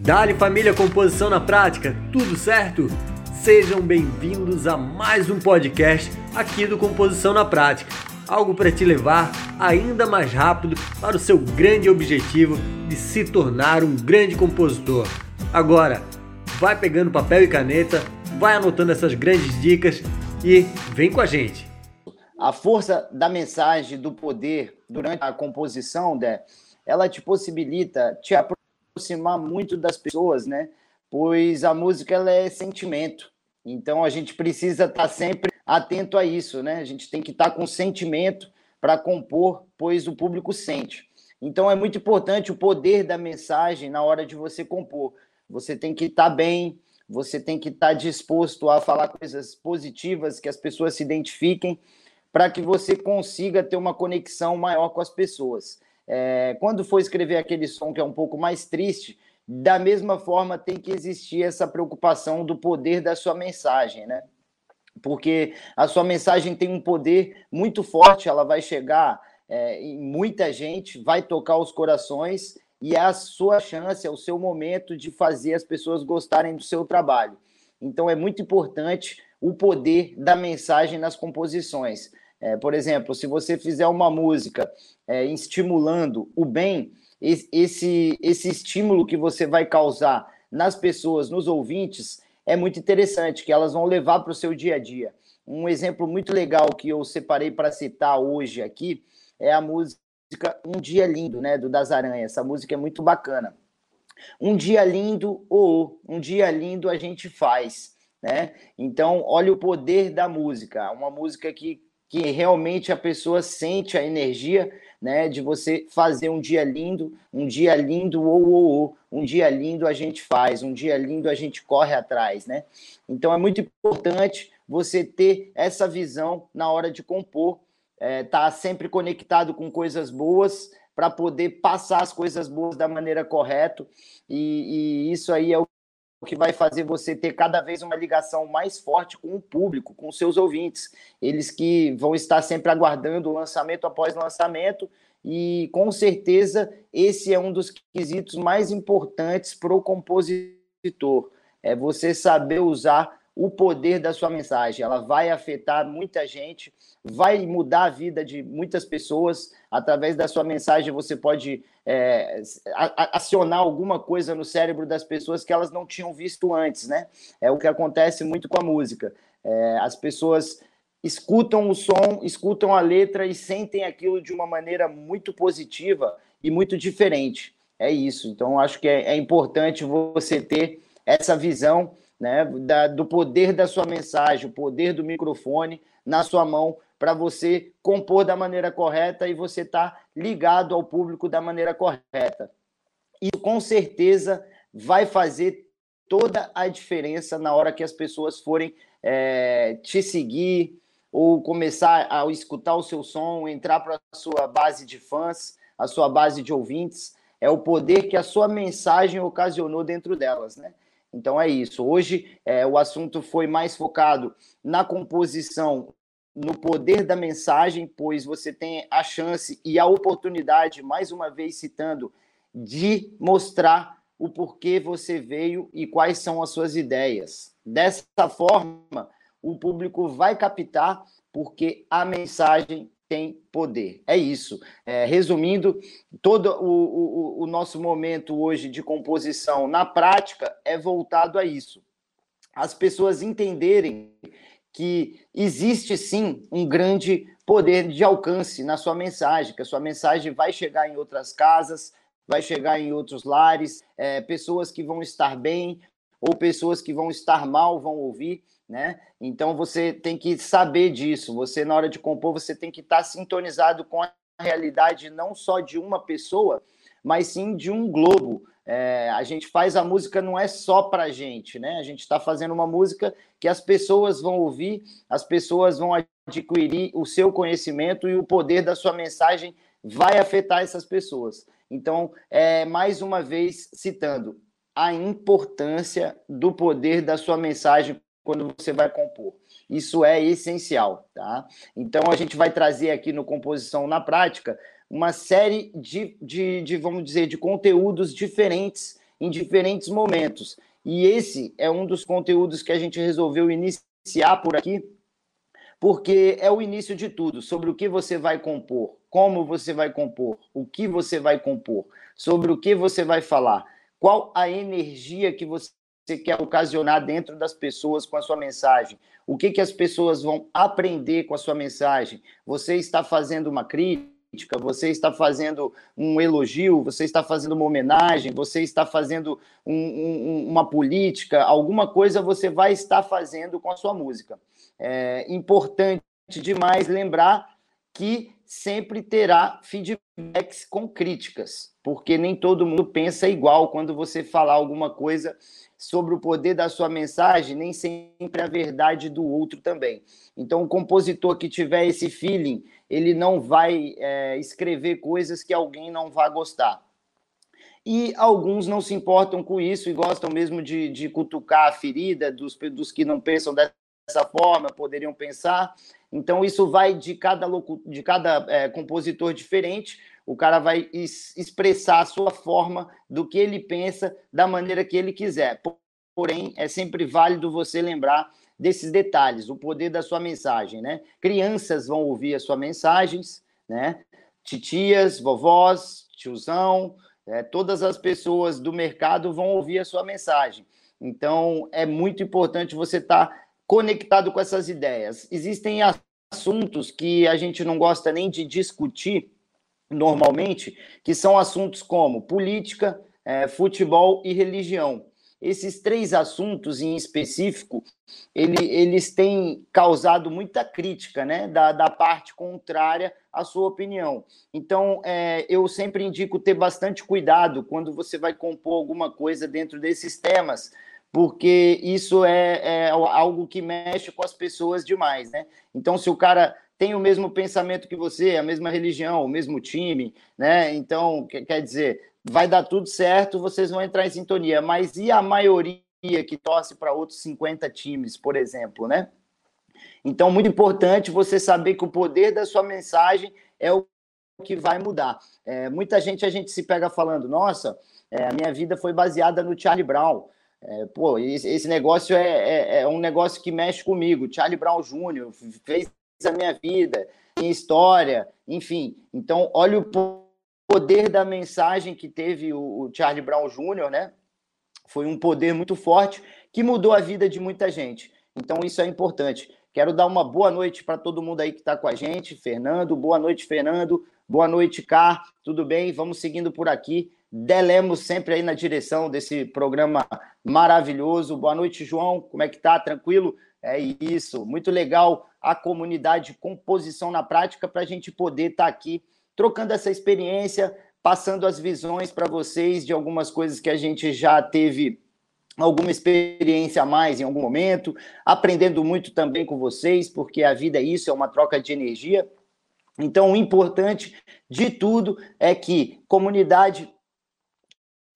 Dali família Composição na Prática, tudo certo? Sejam bem-vindos a mais um podcast aqui do Composição na Prática. Algo para te levar ainda mais rápido para o seu grande objetivo de se tornar um grande compositor. Agora, vai pegando papel e caneta, vai anotando essas grandes dicas e vem com a gente. A força da mensagem, do poder durante a composição, Dé, ela te possibilita te aproximar aproximar muito das pessoas, né? Pois a música ela é sentimento. Então a gente precisa estar tá sempre atento a isso, né? A gente tem que estar tá com sentimento para compor, pois o público sente. Então é muito importante o poder da mensagem na hora de você compor. Você tem que estar tá bem, você tem que estar disposto a falar coisas positivas que as pessoas se identifiquem, para que você consiga ter uma conexão maior com as pessoas. É, quando for escrever aquele som que é um pouco mais triste, da mesma forma tem que existir essa preocupação do poder da sua mensagem, né? Porque a sua mensagem tem um poder muito forte, ela vai chegar é, em muita gente, vai tocar os corações e é a sua chance, é o seu momento de fazer as pessoas gostarem do seu trabalho. Então é muito importante o poder da mensagem nas composições. É, por exemplo, se você fizer uma música é, estimulando o bem, esse, esse estímulo que você vai causar nas pessoas, nos ouvintes, é muito interessante, que elas vão levar para o seu dia a dia. Um exemplo muito legal que eu separei para citar hoje aqui é a música Um Dia Lindo, né, do Das Aranhas. Essa música é muito bacana. Um dia lindo, ou oh, um dia lindo a gente faz, né? Então, olha o poder da música. Uma música que que realmente a pessoa sente a energia né, de você fazer um dia lindo, um dia lindo, ou, ou, ou, um dia lindo a gente faz, um dia lindo a gente corre atrás, né? Então é muito importante você ter essa visão na hora de compor, é, tá sempre conectado com coisas boas para poder passar as coisas boas da maneira correta, e, e isso aí é o que vai fazer você ter cada vez uma ligação mais forte com o público, com seus ouvintes. Eles que vão estar sempre aguardando lançamento após lançamento, e com certeza esse é um dos quesitos mais importantes para o compositor. É você saber usar o poder da sua mensagem. Ela vai afetar muita gente, vai mudar a vida de muitas pessoas. Através da sua mensagem, você pode é, acionar alguma coisa no cérebro das pessoas que elas não tinham visto antes, né? É o que acontece muito com a música. É, as pessoas escutam o som, escutam a letra e sentem aquilo de uma maneira muito positiva e muito diferente. É isso. Então, acho que é, é importante você ter essa visão né, da, do poder da sua mensagem, o poder do microfone na sua mão para você compor da maneira correta e você estar tá ligado ao público da maneira correta. E com certeza vai fazer toda a diferença na hora que as pessoas forem é, te seguir ou começar a escutar o seu som, entrar para a sua base de fãs, a sua base de ouvintes. É o poder que a sua mensagem ocasionou dentro delas, né? Então é isso. Hoje é, o assunto foi mais focado na composição, no poder da mensagem, pois você tem a chance e a oportunidade, mais uma vez citando, de mostrar o porquê você veio e quais são as suas ideias. Dessa forma, o público vai captar porque a mensagem tem poder. É isso. É, resumindo, todo o, o, o nosso momento hoje de composição na prática é voltado a isso. As pessoas entenderem que existe sim um grande poder de alcance na sua mensagem, que a sua mensagem vai chegar em outras casas, vai chegar em outros lares, é, pessoas que vão estar bem ou pessoas que vão estar mal vão ouvir né? Então você tem que saber disso. Você na hora de compor você tem que estar sintonizado com a realidade não só de uma pessoa, mas sim de um globo. É, a gente faz a música não é só para gente, né? A gente está fazendo uma música que as pessoas vão ouvir, as pessoas vão adquirir o seu conhecimento e o poder da sua mensagem vai afetar essas pessoas. Então, é, mais uma vez citando a importância do poder da sua mensagem quando você vai compor. Isso é essencial, tá? Então a gente vai trazer aqui no Composição na Prática uma série de, de, de vamos dizer, de conteúdos diferentes em diferentes momentos. E esse é um dos conteúdos que a gente resolveu iniciar por aqui, porque é o início de tudo, sobre o que você vai compor, como você vai compor, o que você vai compor, sobre o que você vai falar, qual a energia que você quer ocasionar dentro das pessoas com a sua mensagem, o que, que as pessoas vão aprender com a sua mensagem. Você está fazendo uma crítica, você está fazendo um elogio, você está fazendo uma homenagem, você está fazendo um, um, uma política, alguma coisa você vai estar fazendo com a sua música. É importante demais lembrar que sempre terá feedbacks com críticas, porque nem todo mundo pensa igual quando você falar alguma coisa sobre o poder da sua mensagem, nem sempre a verdade do outro também. Então, o compositor que tiver esse feeling, ele não vai é, escrever coisas que alguém não vai gostar. E alguns não se importam com isso e gostam mesmo de, de cutucar a ferida dos, dos que não pensam dessa forma, poderiam pensar. Então, isso vai de cada, de cada é, compositor diferente, o cara vai expressar a sua forma do que ele pensa, da maneira que ele quiser. Porém, é sempre válido você lembrar desses detalhes, o poder da sua mensagem, né? Crianças vão ouvir as suas mensagens, né? Titias, vovós, tiozão, é, todas as pessoas do mercado vão ouvir a sua mensagem. Então, é muito importante você estar tá conectado com essas ideias. Existem assuntos que a gente não gosta nem de discutir normalmente, que são assuntos como política, é, futebol e religião. Esses três assuntos em específico, ele, eles têm causado muita crítica né, da, da parte contrária à sua opinião. Então, é, eu sempre indico ter bastante cuidado quando você vai compor alguma coisa dentro desses temas, porque isso é, é, algo que mexe com as pessoas demais, né? Então, se o cara tem o mesmo pensamento que você, a mesma religião, o mesmo time, né? Então, quer dizer, vai dar tudo certo, vocês vão entrar em sintonia. Mas e a maioria que torce para outros 50 times, por exemplo, né? Então, muito importante você saber que o poder da sua mensagem é o que vai mudar. É, muita gente a gente se pega falando, nossa, é, a minha vida foi baseada no Charlie Brown. É, pô, esse, negócio é, é, é, um negócio que mexe comigo. Charlie Brown Jr. fez a minha vida, minha história, enfim. Então, olha o poder da mensagem que teve o, Charlie Brown Jr., né? Foi um poder muito forte que mudou a vida de muita gente. Então, isso é importante. Quero dar uma boa noite para todo mundo aí que está com a gente. Fernando, boa noite, Fernando. Boa noite, Car. Tudo bem? Vamos seguindo por aqui. Delemos sempre aí na direção desse programa maravilhoso. Boa noite, João. Como é que tá? Tranquilo? É isso. Muito legal a comunidade Composição na Prática para a gente poder estar tá aqui trocando essa experiência, passando as visões para vocês de algumas coisas que a gente já teve alguma experiência a mais em algum momento, aprendendo muito também com vocês, porque a vida é isso, é uma troca de energia. Então, o importante de tudo é que comunidade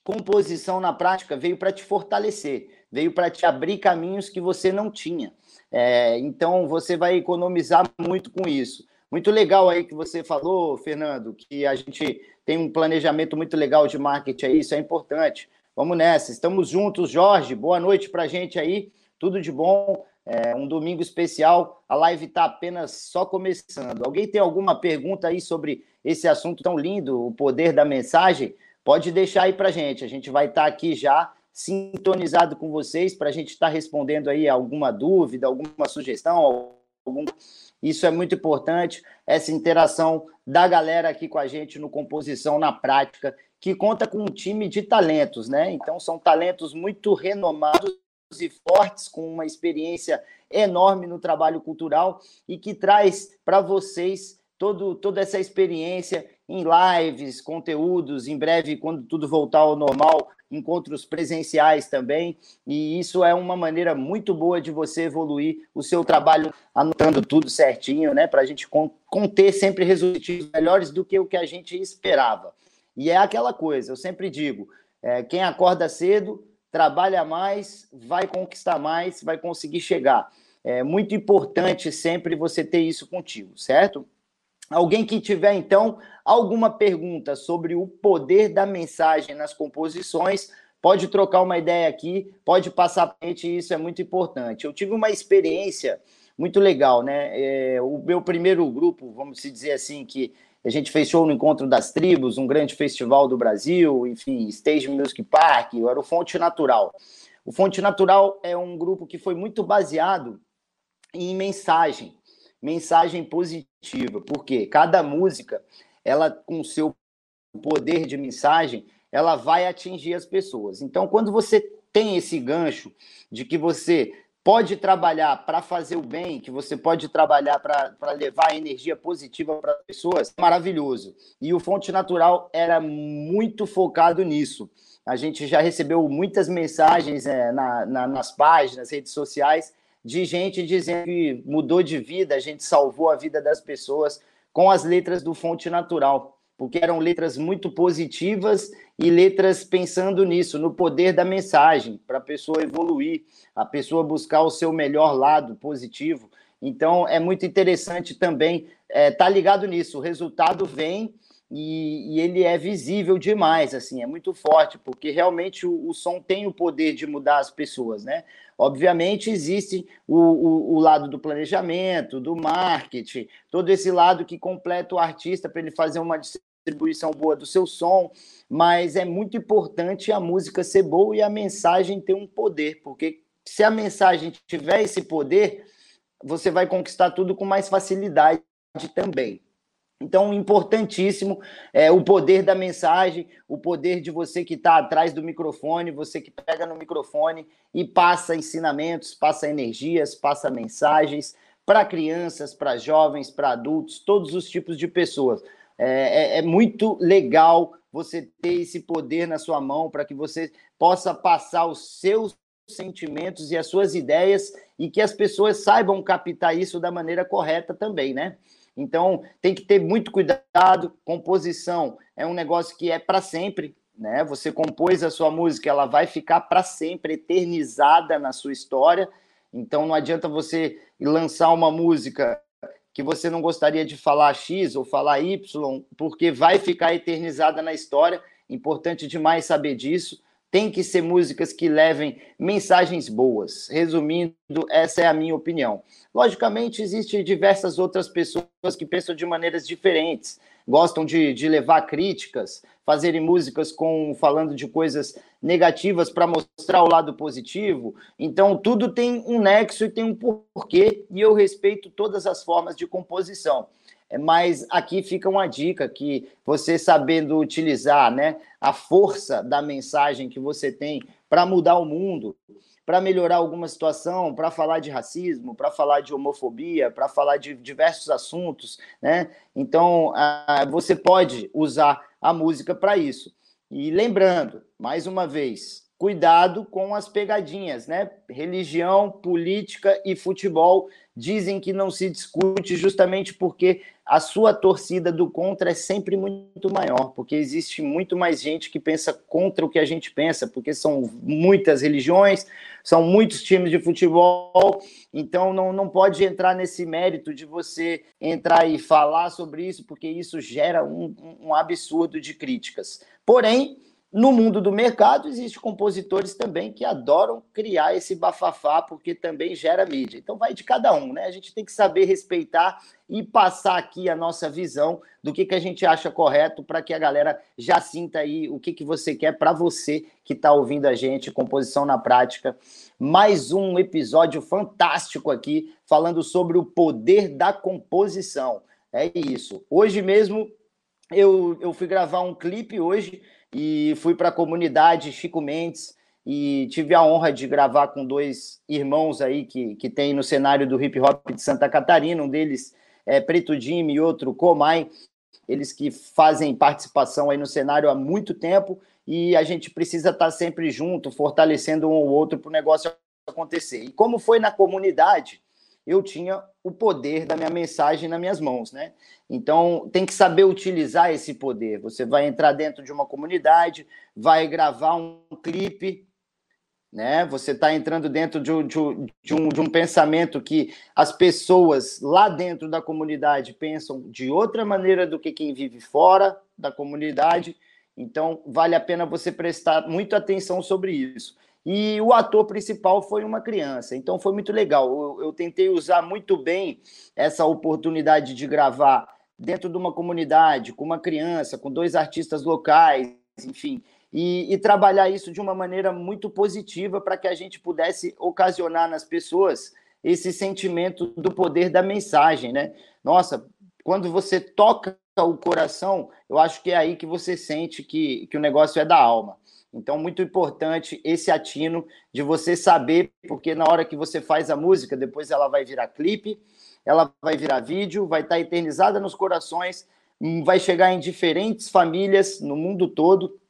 composição na prática veio para te fortalecer, veio para te abrir caminhos que você não tinha. É, então você vai economizar muito com isso. Muito legal aí que você falou, Fernando, que a gente tem um planejamento muito legal de marketing aí, isso é importante. Vamos nessa, estamos juntos, Jorge. Boa noite para a gente aí, tudo de bom. É um domingo especial, a live está apenas só começando. Alguém tem alguma pergunta aí sobre esse assunto tão lindo, o poder da mensagem? pode deixar aí para gente. A gente vai estar tá aqui já sintonizado com vocês para a gente estar tá respondendo aí alguma dúvida, alguma sugestão. Algum... Isso é muito importante, essa interação da galera aqui com a gente no Composição na Prática, que conta com um time de talentos, né? Então, são talentos muito renomados e fortes, com uma experiência enorme no trabalho cultural e que traz para vocês todo, toda essa experiência em lives, conteúdos, em breve, quando tudo voltar ao normal, encontros presenciais também. E isso é uma maneira muito boa de você evoluir o seu trabalho, anotando tudo certinho, né? Para a gente conter sempre resultados melhores do que o que a gente esperava. E é aquela coisa, eu sempre digo: é, quem acorda cedo, trabalha mais, vai conquistar mais, vai conseguir chegar. É muito importante sempre você ter isso contigo, certo? Alguém que tiver, então, alguma pergunta sobre o poder da mensagem nas composições, pode trocar uma ideia aqui, pode passar para a gente, isso é muito importante. Eu tive uma experiência muito legal, né? É, o meu primeiro grupo, vamos dizer assim, que a gente fez show no Encontro das Tribos, um grande festival do Brasil, enfim, Stage Music Park, era o Fonte Natural. O Fonte Natural é um grupo que foi muito baseado em mensagem, mensagem positiva, porque cada música, ela com seu poder de mensagem, ela vai atingir as pessoas. Então, quando você tem esse gancho de que você pode trabalhar para fazer o bem, que você pode trabalhar para levar energia positiva para as pessoas, maravilhoso. E o Fonte Natural era muito focado nisso. A gente já recebeu muitas mensagens é, na, na, nas páginas, redes sociais, de gente dizendo que mudou de vida, a gente salvou a vida das pessoas com as letras do Fonte Natural porque eram letras muito positivas e letras pensando nisso, no poder da mensagem, para a pessoa evoluir, a pessoa buscar o seu melhor lado positivo. Então, é muito interessante também estar é, tá ligado nisso. O resultado vem e, e, ele é visível demais, assim, é muito forte, porque realmente o, o, som tem o poder de mudar as pessoas, né? Obviamente existe o, o, o lado do planejamento, do marketing, todo esse lado que completa o artista para ele fazer uma distribuição boa do seu som, mas é muito importante a música ser boa e a mensagem ter um poder, porque se a mensagem tiver esse poder, você vai conquistar tudo com mais facilidade também. Então, importantíssimo é o poder da mensagem, o poder de você que está atrás do microfone, você que pega no microfone e passa ensinamentos, passa energias, passa mensagens para crianças, para jovens, para adultos, todos os tipos de pessoas. É, é, é muito legal você ter esse poder na sua mão para que você possa passar os seus sentimentos e as suas ideias e que as pessoas saibam captar isso da maneira correta também, né? Então, tem que ter muito cuidado. Composição é um negócio que é para sempre, né? Você compôs a sua música, ela vai ficar para sempre eternizada na sua história. Então, não adianta você lançar uma música que você não gostaria de falar X ou falar Y, porque vai ficar eternizada na história. Importante demais saber disso. Tem que ser músicas que levem mensagens boas. Resumindo, essa é a minha opinião. Logicamente, existem diversas outras pessoas que pensam de maneiras diferentes, gostam de, de levar críticas, fazerem músicas com falando de coisas negativas para mostrar o lado positivo. Então, tudo tem um nexo e tem um porquê, e eu respeito todas as formas de composição. Mas aqui fica uma dica que você sabendo utilizar né, a força da mensagem que você tem para mudar o mundo, para melhorar alguma situação, para falar de racismo, para falar de homofobia, para falar de diversos assuntos, né? Então, você pode usar a música para isso. E lembrando, mais uma vez, cuidado com as pegadinhas, né? Religião, política e futebol dizem que não se discute justamente porque a sua torcida do contra é sempre muito maior, porque existe muito mais gente que pensa contra o que a gente pensa, porque são muitas religiões, são muitos times de futebol, então não, não pode entrar nesse mérito de você entrar e falar sobre isso, porque isso gera um, um absurdo de críticas. Porém, no mundo do mercado, existem compositores também que adoram criar esse bafafá, porque também gera mídia. Então, vai de cada um, né? A gente tem que saber respeitar e passar aqui a nossa visão do que, que a gente acha correto para que a galera já sinta aí o que, que você quer para você que está ouvindo a gente, Composição na Prática. Mais um episódio fantástico aqui, falando sobre o poder da composição. É isso. Hoje mesmo, eu, eu fui gravar um clipe hoje e fui para a comunidade Chico Mendes e tive a honra de gravar com dois irmãos aí que, que tem no cenário do hip hop de Santa Catarina, um deles é Preto Jimmy e outro Comai, eles que fazem participação aí no cenário há muito tempo e a gente precisa estar sempre junto, fortalecendo um ou outro para o negócio acontecer. E como foi na comunidade, eu tinha o poder da minha mensagem nas minhas mãos, né? Então, tem que saber utilizar esse poder. Você vai entrar dentro de uma comunidade, vai gravar um clipe, né? Você está entrando dentro de, de, de, um, de um pensamento que as pessoas lá dentro da comunidade pensam de outra maneira do que quem vive fora da comunidade. Então, vale a pena você prestar muita atenção sobre isso. E o ator principal foi uma criança, então foi muito legal. Eu, eu tentei usar muito bem essa oportunidade de gravar dentro de uma comunidade, com uma criança, com dois artistas locais, enfim, e, e trabalhar isso de uma maneira muito positiva para que a gente pudesse ocasionar nas pessoas esse sentimento do poder da mensagem, né? Nossa, quando você toca o coração, eu acho que é aí que você sente que, que o negócio é da alma. Então, muito importante esse atino de você saber, porque na hora que você faz a música, depois ela vai virar clipe, ela vai virar vídeo, vai estar eternizada nos corações, hum, vai chegar em diferentes famílias no mundo todo.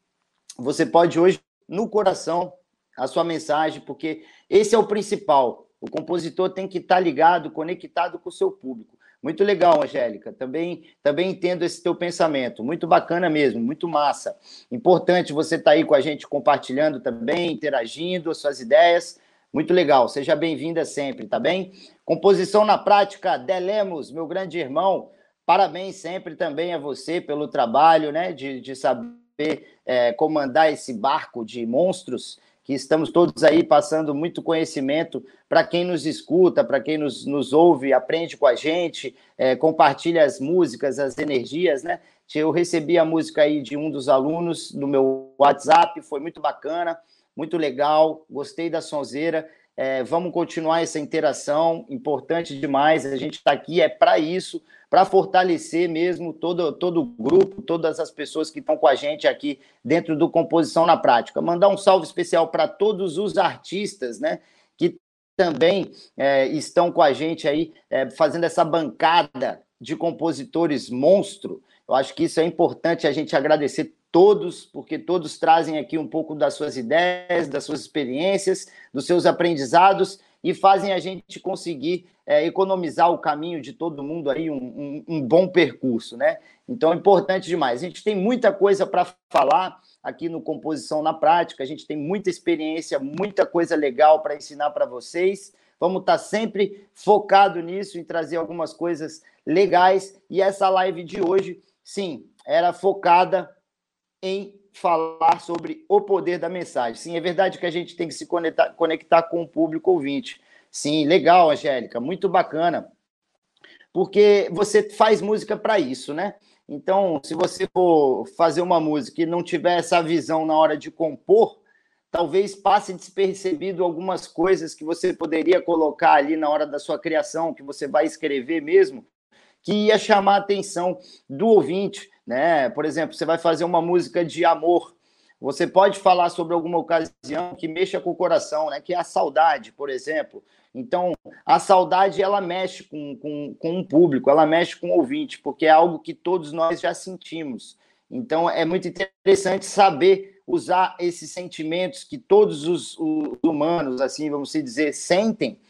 Você pode hoje, no coração, a sua mensagem, porque esse é o principal. O compositor tem que estar ligado, conectado com o seu público. Muito legal, Angélica. Também, também entendo esse teu pensamento. Muito bacana mesmo, muito massa. Importante você estar tá aí com a gente compartilhando também, interagindo as suas ideias. Muito legal. Seja bem-vinda sempre, tá bem? Composição na prática, Delemos, meu grande irmão. Parabéns sempre também a você pelo trabalho, né? De, de saber é, comandar esse barco de monstros que estamos todos aí passando muito conhecimento para quem nos escuta, para quem nos, nos ouve, aprende com a gente, é, compartilha as músicas, as energias, né? Eu recebi a música aí de um dos alunos no meu WhatsApp, foi muito bacana, muito legal, gostei da sonzeira. É, vamos continuar essa interação, importante demais. A gente está aqui é para isso, para fortalecer mesmo todo, todo o grupo, todas as pessoas que estão com a gente aqui dentro do Composição na Prática. Mandar um salve especial para todos os artistas, né? Que também é, estão com a gente aí, é, fazendo essa bancada de compositores monstro. Eu acho que isso é importante a gente agradecer todos, porque todos trazem aqui um pouco das suas ideias, das suas experiências, dos seus aprendizados e fazem a gente conseguir é, economizar o caminho de todo mundo aí, um, um, um, bom percurso, né? Então é importante demais. A gente tem muita coisa para falar aqui no Composição na Prática, a gente tem muita experiência, muita coisa legal para ensinar para vocês. Vamos estar tá sempre focado nisso, em trazer algumas coisas legais. E essa live de hoje, sim, era focada em falar sobre o poder da mensagem. Sim, é verdade que a gente tem que se conectar, conectar com o público ouvinte. Sim, legal, Angélica, muito bacana. Porque você faz música para isso, né? Então, se você for fazer uma música e não tiver essa visão na hora de compor, talvez passe despercebido algumas coisas que você poderia colocar ali na hora da sua criação, que você vai escrever mesmo, que ia chamar a atenção do ouvinte né? Por exemplo, você vai fazer uma música de amor, você pode falar sobre alguma ocasião que mexa com o coração, né? Que é a saudade, por exemplo. Então, a saudade ela mexe com, com, com um público, ela mexe com o ouvinte, porque é algo que todos nós já sentimos. Então, é muito interessante saber usar esses sentimentos que todos os, os humanos, assim, vamos dizer, sentem,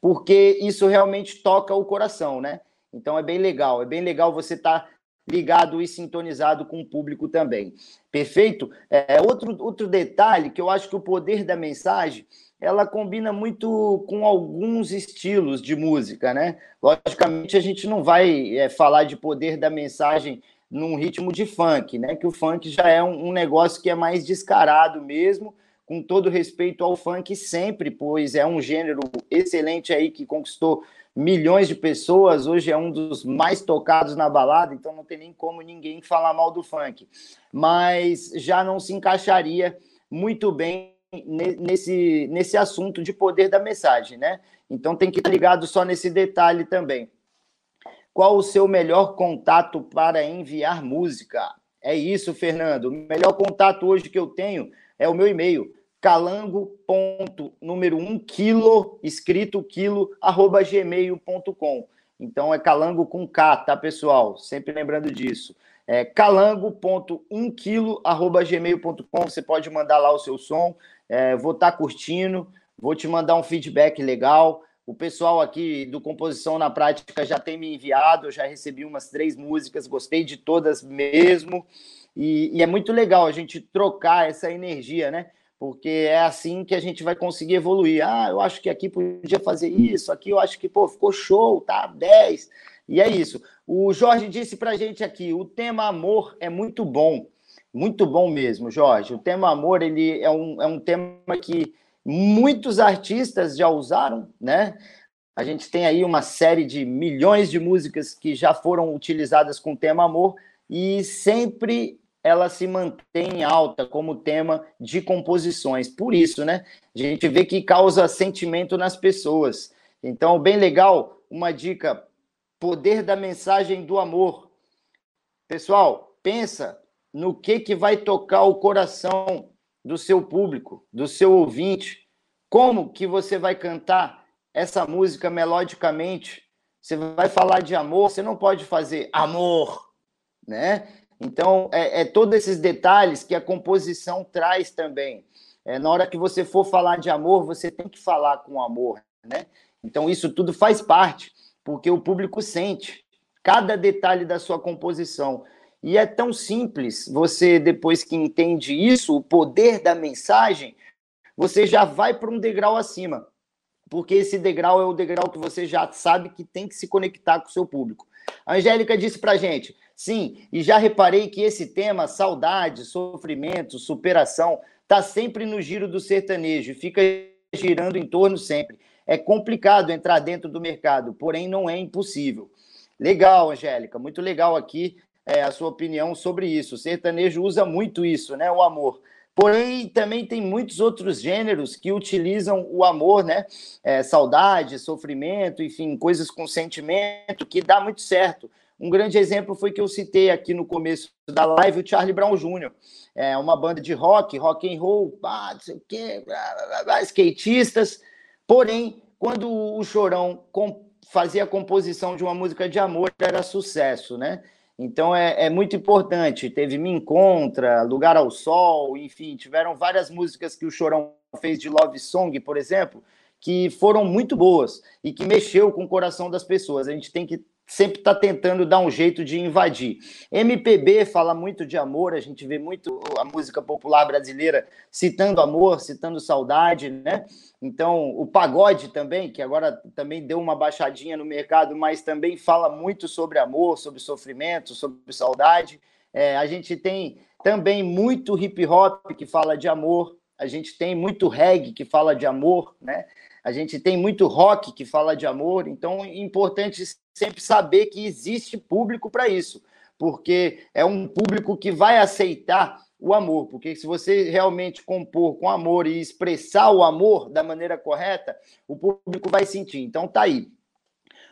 porque isso realmente toca o coração, né? Então, é bem legal, é bem legal você estar tá ligado e sintonizado com o público também. Perfeito? É, outro, outro detalhe que eu acho que o poder da mensagem ela combina muito com alguns estilos de música, né? Logicamente, a gente não vai é, falar de poder da mensagem num ritmo de funk, né? Que o funk já é um, um negócio que é mais descarado mesmo, com todo respeito ao funk sempre, pois é um gênero excelente aí que conquistou milhões de pessoas, hoje é um dos mais tocados na balada, então não tem nem como ninguém falar mal do funk. Mas já não se encaixaria muito bem nesse, nesse assunto de poder da mensagem, né? Então tem que estar ligado só nesse detalhe também. Qual o seu melhor contato para enviar música? É isso, Fernando. O melhor contato hoje que eu tenho é o meu e-mail, calango ponto número um quilo escrito quilo arroba gmail.com então é calango com K, tá pessoal? Sempre lembrando disso. É calango.1 quilo arroba gmail.com. Você pode mandar lá o seu som. É, vou estar tá curtindo, vou te mandar um feedback legal. O pessoal aqui do Composição na Prática já tem me enviado, eu já recebi umas três músicas, gostei de todas mesmo. E, e é muito legal a gente trocar essa energia, né? Porque é assim que a gente vai conseguir evoluir. Ah, eu acho que aqui podia fazer isso, aqui eu acho que pô, ficou show, tá 10. E é isso. O Jorge disse para a gente aqui: o tema amor é muito bom. Muito bom mesmo, Jorge. O tema amor ele é um, é um tema que muitos artistas já usaram, né? A gente tem aí uma série de milhões de músicas que já foram utilizadas com o tema amor e sempre ela se mantém alta como tema de composições. Por isso, né? A gente vê que causa sentimento nas pessoas. Então, bem legal, uma dica: poder da mensagem do amor. Pessoal, pensa no que que vai tocar o coração do seu público, do seu ouvinte. Como que você vai cantar essa música melodicamente? Você vai falar de amor, você não pode fazer amor, né? Então, é, é todos esses detalhes que a composição traz também. É, na hora que você for falar de amor, você tem que falar com amor, né? Então, isso tudo faz parte, porque o público sente cada detalhe da sua composição. E é tão simples, você, depois que entende isso, o poder da mensagem, você já vai para um degrau acima. Porque esse degrau é o degrau que você já sabe que tem que se conectar com o seu público. A Angélica disse para gente: sim, e já reparei que esse tema, saudade, sofrimento, superação, está sempre no giro do sertanejo, fica girando em torno sempre. É complicado entrar dentro do mercado, porém não é impossível. Legal, Angélica, muito legal aqui é, a sua opinião sobre isso. O sertanejo usa muito isso, né? O amor. Porém, também tem muitos outros gêneros que utilizam o amor, né? É, saudade, sofrimento, enfim, coisas com sentimento que dá muito certo. Um grande exemplo foi que eu citei aqui no começo da live o Charlie Brown Jr., é uma banda de rock, rock and roll, não sei o quê, blá, blá, skatistas. Porém, quando o Chorão fazia a composição de uma música de amor, era sucesso, né? Então é, é, muito importante. Teve Me Encontra, Lugar ao Sol, enfim, tiveram várias músicas que o Chorão fez de Love Song, por exemplo, que foram muito boas e que mexeu com o coração das pessoas. A gente tem que sempre está tentando dar um jeito de invadir. MPB fala muito de amor, a gente vê muito a música popular brasileira citando amor, citando saudade, né? Então, o pagode também, que agora também deu uma baixadinha no mercado, mas também fala muito sobre amor, sobre sofrimento, sobre saudade. É, a gente tem também muito hip hop que fala de amor, a gente tem muito reggae que fala de amor, né? A gente tem muito rock que fala de amor, então é importante sempre saber que existe público para isso, porque é um público que vai aceitar o amor, porque se você realmente compor com amor e expressar o amor da maneira correta, o público vai sentir. Então tá aí.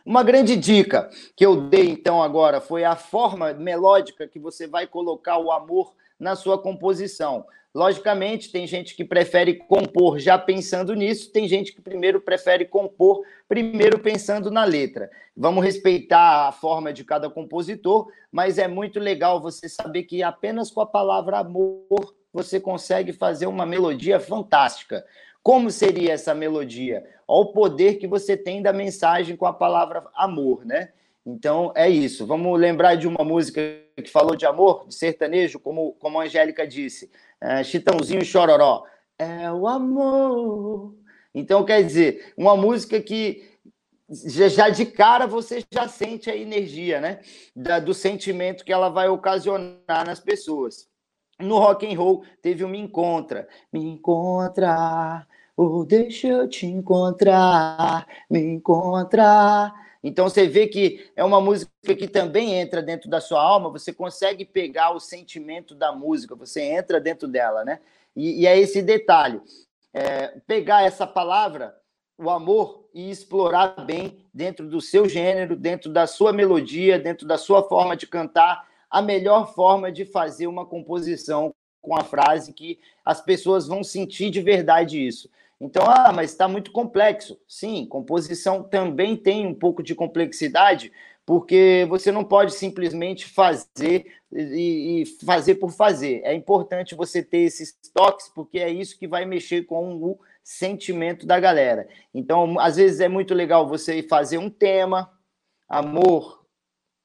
Uma grande dica que eu dei então agora foi a forma melódica que você vai colocar o amor na sua composição. Logicamente, tem gente que prefere compor já pensando nisso, tem gente que primeiro prefere compor primeiro pensando na letra. Vamos respeitar a forma de cada compositor, mas é muito legal você saber que apenas com a palavra amor você consegue fazer uma melodia fantástica. Como seria essa melodia? Olha o poder que você tem da mensagem com a palavra amor, né? Então é isso. Vamos lembrar de uma música que falou de amor, de sertanejo, como, como a Angélica disse é, Chitãozinho Chororó. É o amor. Então, quer dizer, uma música que já de cara você já sente a energia, né? Da, do sentimento que ela vai ocasionar nas pessoas. No rock and roll teve o Me Encontra. Me encontra, ou oh, deixa eu te encontrar, me encontrar. Então você vê que é uma música que também entra dentro da sua alma, você consegue pegar o sentimento da música, você entra dentro dela, né? E, e é esse detalhe. É, pegar essa palavra, o amor, e explorar bem dentro do seu gênero, dentro da sua melodia, dentro da sua forma de cantar, a melhor forma de fazer uma composição com a frase que as pessoas vão sentir de verdade isso. Então, ah, mas está muito complexo. Sim, composição também tem um pouco de complexidade, porque você não pode simplesmente fazer e, fazer por fazer. É importante você ter esses toques, porque é isso que vai mexer com o sentimento da galera. Então, às vezes é muito legal você fazer um tema, amor.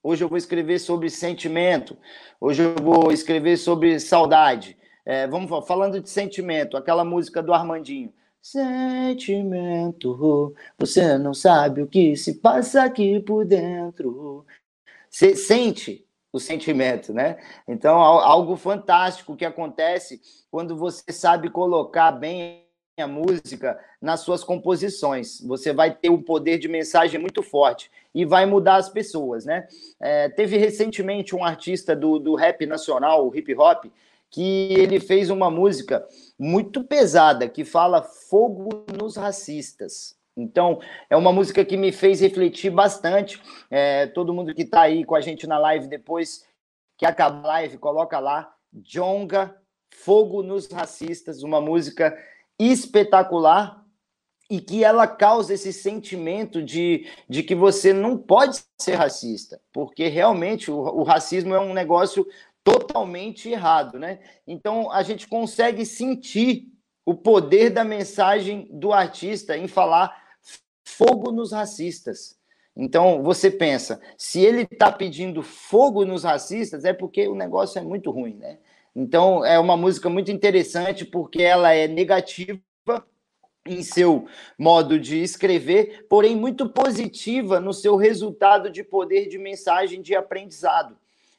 Hoje eu vou escrever sobre sentimento. Hoje eu vou escrever sobre saudade. É, vamos falando de sentimento, aquela música do Armandinho. Sentimento, você não sabe o que se passa aqui por dentro. Você sente o sentimento, né? Então, algo fantástico que acontece quando você sabe colocar bem a música nas suas composições. Você vai ter um poder de mensagem muito forte e vai mudar as pessoas, né? É, teve recentemente um artista do, do rap nacional, o hip hop, que ele fez uma música muito pesada que fala fogo nos racistas. Então, é uma música que me fez refletir bastante. É, todo mundo que está aí com a gente na live depois que acabar a live, coloca lá Jonga, Fogo nos Racistas, uma música espetacular e que ela causa esse sentimento de, de que você não pode ser racista, porque realmente o, o racismo é um negócio totalmente errado, né? Então a gente consegue sentir o poder da mensagem do artista em falar fogo nos racistas. Então você pensa, se ele está pedindo fogo nos racistas, é porque o negócio é muito ruim, né? Então, é uma música muito interessante porque ela é negativa em seu modo de escrever, porém muito positiva no seu resultado de poder de mensagem de aprendizado.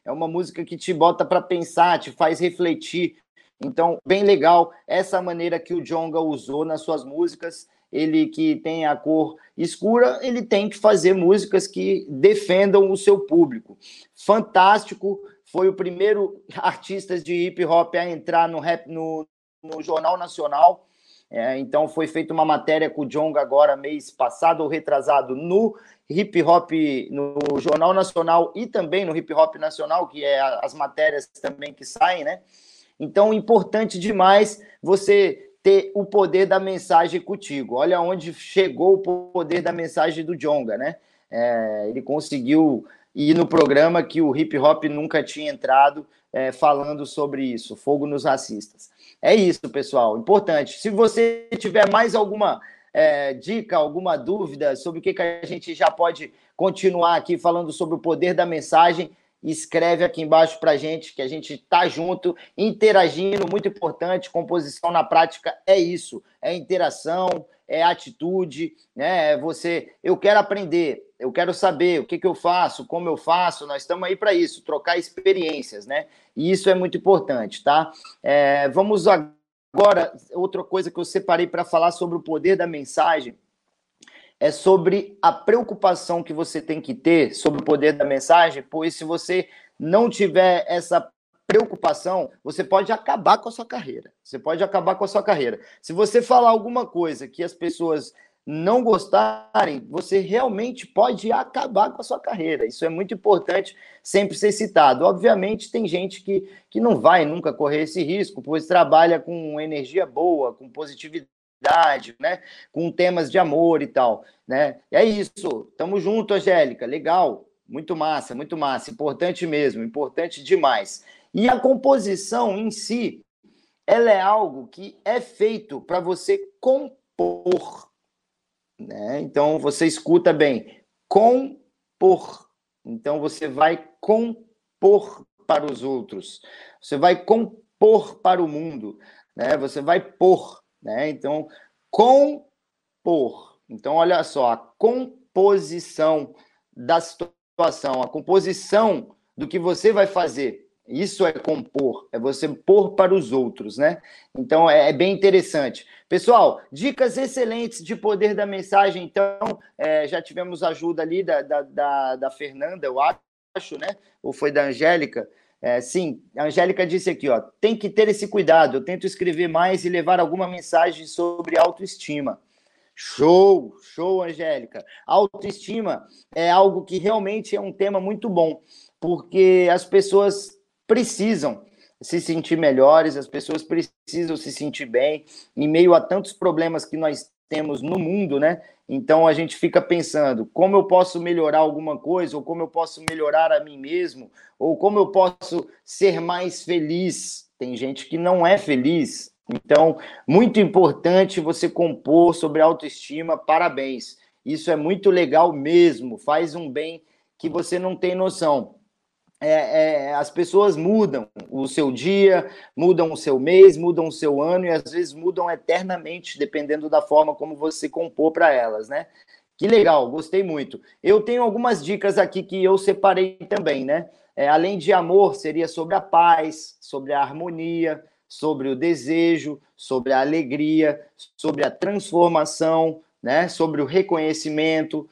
É uma música que te bota para pensar, te faz refletir. Então, bem legal essa maneira que o Jonga usou nas suas músicas. Ele que tem a cor escura, ele tem que fazer músicas que defendam o seu público. Fantástico foi o primeiro artista de hip hop a entrar no, rap, no, no Jornal Nacional. É, então foi feita uma matéria com o Jong agora, mês passado ou retrasado, no hip hop, no Jornal Nacional e também no hip hop nacional, que é as matérias também que saem, né? Então, importante demais você ter o poder da mensagem contigo. Olha onde chegou o poder da mensagem do Jonga, né? É, ele conseguiu e no programa que o hip hop nunca tinha entrado é, falando sobre isso, fogo nos racistas. É isso, pessoal, importante. Se você tiver mais alguma é, dica, alguma dúvida sobre o que, que a gente já pode continuar aqui falando sobre o poder da mensagem, escreve aqui embaixo para gente, que a gente tá junto, interagindo, muito importante. Composição na prática é isso, é interação, é atitude, né? É você, eu quero aprender, eu quero saber o que, que eu faço, como eu faço. Nós estamos aí para isso, trocar experiências, né? E isso é muito importante, tá? É, vamos agora outra coisa que eu separei para falar sobre o poder da mensagem é sobre a preocupação que você tem que ter sobre o poder da mensagem, pois se você não tiver essa preocupação, você pode acabar com a sua carreira. Você pode acabar com a sua carreira. Se você falar alguma coisa que as pessoas não gostarem, você realmente pode acabar com a sua carreira. Isso é muito importante sempre ser citado. Obviamente, tem gente que, que não vai nunca correr esse risco, pois trabalha com energia boa, com positividade né? Com temas de amor e tal, né? E é isso. Tamo junto, Angélica. Legal. Muito massa, muito massa. Importante mesmo, importante demais. E a composição em si, ela é algo que é feito para você compor, né? Então você escuta bem, compor. Então você vai compor para os outros. Você vai compor para o mundo, né? Você vai pôr né? Então, compor. Então, olha só, a composição da situação, a composição do que você vai fazer. Isso é compor, é você pôr para os outros, né? Então é, é bem interessante. Pessoal, dicas excelentes de poder da mensagem. Então, é, já tivemos ajuda ali da, da, da, da Fernanda, eu acho, né? Ou foi da Angélica. É, sim, a Angélica disse aqui, ó, tem que ter esse cuidado. Eu tento escrever mais e levar alguma mensagem sobre autoestima. Show, show, Angélica. Autoestima é algo que realmente é um tema muito bom, porque as pessoas precisam se sentir melhores, as pessoas precisam se sentir bem em meio a tantos problemas que nós temos no mundo, né? Então a gente fica pensando como eu posso melhorar alguma coisa, ou como eu posso melhorar a mim mesmo, ou como eu posso ser mais feliz. Tem gente que não é feliz. Então, muito importante você compor sobre autoestima. Parabéns. Isso é muito legal mesmo. Faz um bem que você não tem noção é, é, as pessoas mudam o seu dia, mudam o seu mês, mudam o seu ano e às vezes mudam eternamente, dependendo da forma como você compor para elas, né? Que legal, gostei muito. Eu tenho algumas dicas aqui que eu separei também, né? É, além de amor, seria sobre a paz, sobre a harmonia, sobre o desejo, sobre a alegria, sobre a transformação, né? sobre o reconhecimento,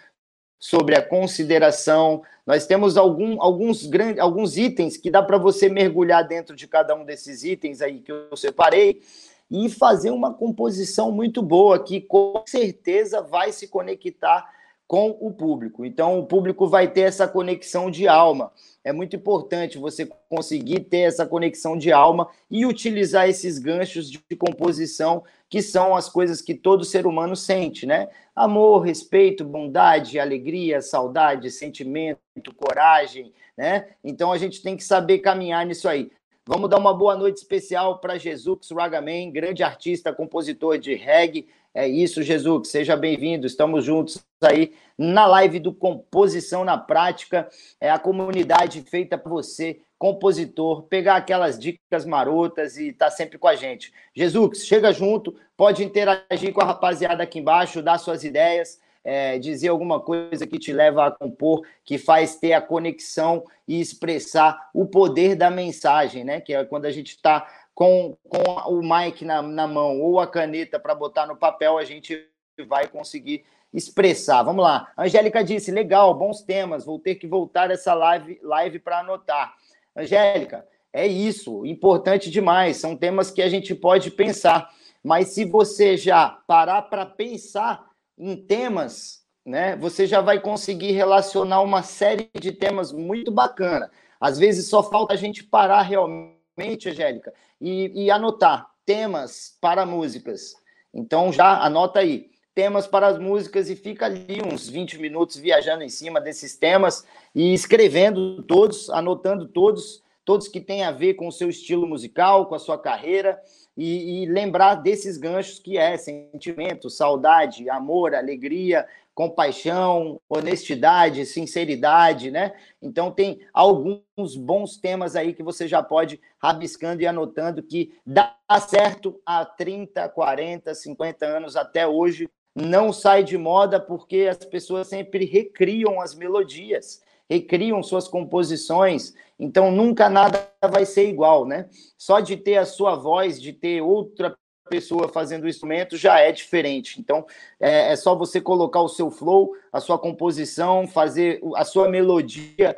sobre a consideração. Nós temos algum, alguns, grandes, alguns itens que dá para você mergulhar dentro de cada um desses itens aí que eu separei e fazer uma composição muito boa que com certeza vai se conectar com o público. Então, o público vai ter essa conexão de alma. É muito importante você conseguir ter essa conexão de alma e utilizar esses ganchos de composição, que são as coisas que todo ser humano sente, né? Amor, respeito, bondade, alegria, saudade, sentimento, coragem, né? Então, a gente tem que saber caminhar nisso aí. Vamos dar uma boa noite especial para Jesus Ragaman, grande artista, compositor de reggae. É isso, Jesus, seja bem-vindo. Estamos juntos aí na live do Composição na Prática. É a comunidade feita para você, compositor, pegar aquelas dicas marotas e estar tá sempre com a gente. Jesus, chega junto, pode interagir com a rapaziada aqui embaixo, dar suas ideias é, dizer alguma coisa que te leva a compor, que faz ter a conexão e expressar o poder da mensagem, né? Que é quando a gente está com, com o mic na, na mão ou a caneta para botar no papel, a gente vai conseguir expressar. Vamos lá. Angélica disse: legal, bons temas. Vou ter que voltar essa live, live para anotar. Angélica, é isso, importante demais. São temas que a gente pode pensar. Mas se você já parar para pensar em temas, né, você já vai conseguir relacionar uma série de temas muito bacana. Às vezes só falta a gente parar realmente, Angélica, e, e anotar temas para músicas. Então já anota aí, temas para as músicas e fica ali uns 20 minutos viajando em cima desses temas e escrevendo todos, anotando todos, todos que têm a ver com o seu estilo musical, com a sua carreira e, e lembrar desses ganchos que é sentimento, saudade, amor, alegria, compaixão, honestidade, sinceridade, né? Então tem alguns bons temas aí que você já pode rabiscando e anotando que dá certo há 30, 40, 50 anos até hoje, não sai de moda porque as pessoas sempre recriam as melodias recriam suas composições, então nunca nada vai ser igual, né? Só de ter a sua voz, de ter outra pessoa fazendo o instrumento já é diferente. Então é, é só você colocar o seu flow, a sua composição, fazer a sua melodia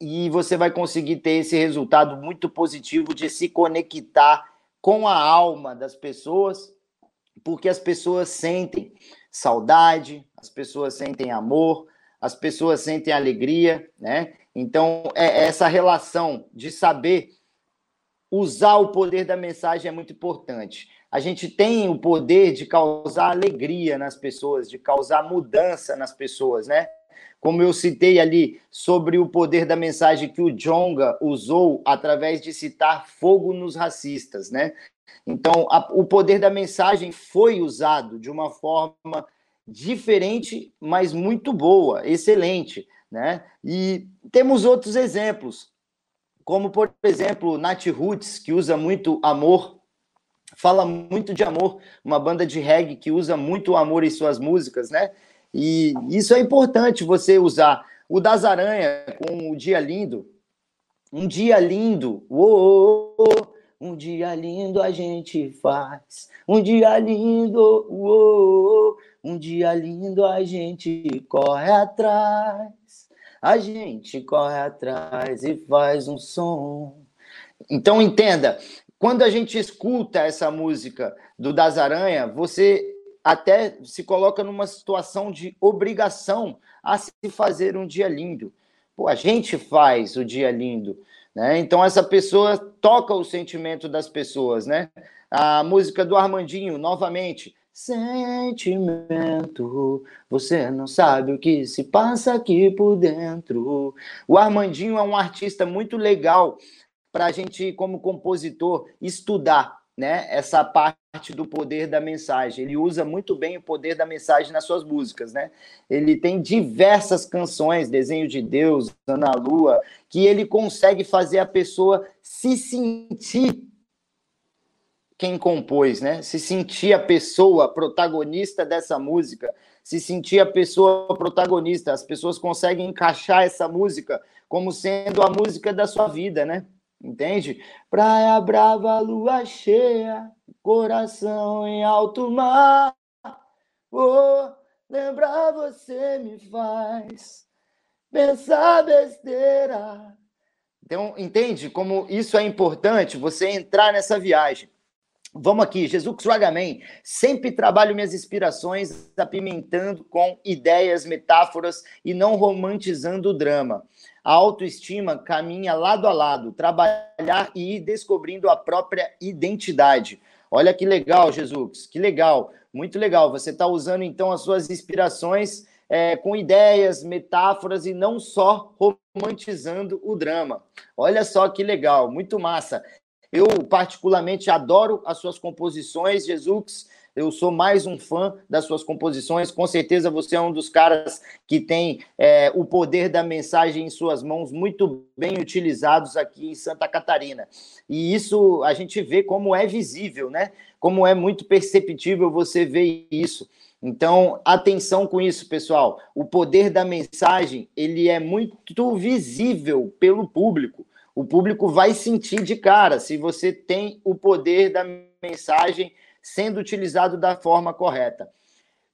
e você vai conseguir ter esse resultado muito positivo de se conectar com a alma das pessoas, porque as pessoas sentem saudade, as pessoas sentem amor, as pessoas sentem alegria, né? Então, é, essa relação de saber usar o poder da mensagem é muito importante. A gente tem o poder de causar alegria nas pessoas, de causar mudança nas pessoas, né? Como eu citei ali sobre o poder da mensagem que o Jonga usou através de citar fogo nos racistas, né? Então, a, o poder da mensagem foi usado de uma forma diferente, mas muito boa, excelente, né? E temos outros exemplos, como por exemplo, Nat Roots, que usa muito amor, fala muito de amor, uma banda de reggae que usa muito amor em suas músicas, né? E isso é importante você usar. O das Aranha com o Dia Lindo, um dia lindo, uou, um dia lindo a gente faz, um dia lindo, uou, um dia lindo a gente corre atrás, a gente corre atrás e faz um som. Então entenda, quando a gente escuta essa música do Das Aranha, você até se coloca numa situação de obrigação a se fazer um dia lindo. Pô, a gente faz o dia lindo, né? Então essa pessoa toca o sentimento das pessoas, né? A música do Armandinho, novamente, Sentimento, você não sabe o que se passa aqui por dentro. O Armandinho é um artista muito legal para a gente, como compositor, estudar né, essa parte do poder da mensagem. Ele usa muito bem o poder da mensagem nas suas músicas. Né? Ele tem diversas canções, Desenho de Deus, Ana Lua, que ele consegue fazer a pessoa se sentir quem compôs, né? Se sentir a pessoa protagonista dessa música, se sentir a pessoa protagonista. As pessoas conseguem encaixar essa música como sendo a música da sua vida, né? Entende? Praia brava, lua cheia, coração em alto mar. Oh, lembrar você me faz pensar besteira. Então, entende como isso é importante, você entrar nessa viagem. Vamos aqui, Jesus Swagaman. Sempre trabalho minhas inspirações apimentando com ideias, metáforas e não romantizando o drama. A autoestima caminha lado a lado, trabalhar e ir descobrindo a própria identidade. Olha que legal, Jesus, que legal, muito legal. Você está usando então as suas inspirações é, com ideias, metáforas e não só romantizando o drama. Olha só que legal, muito massa. Eu, particularmente, adoro as suas composições, Jesus. Eu sou mais um fã das suas composições. Com certeza você é um dos caras que tem é, o poder da mensagem em suas mãos muito bem utilizados aqui em Santa Catarina. E isso a gente vê como é visível, né? Como é muito perceptível você ver isso. Então, atenção com isso, pessoal. O poder da mensagem, ele é muito visível pelo público o público vai sentir de cara se você tem o poder da mensagem sendo utilizado da forma correta.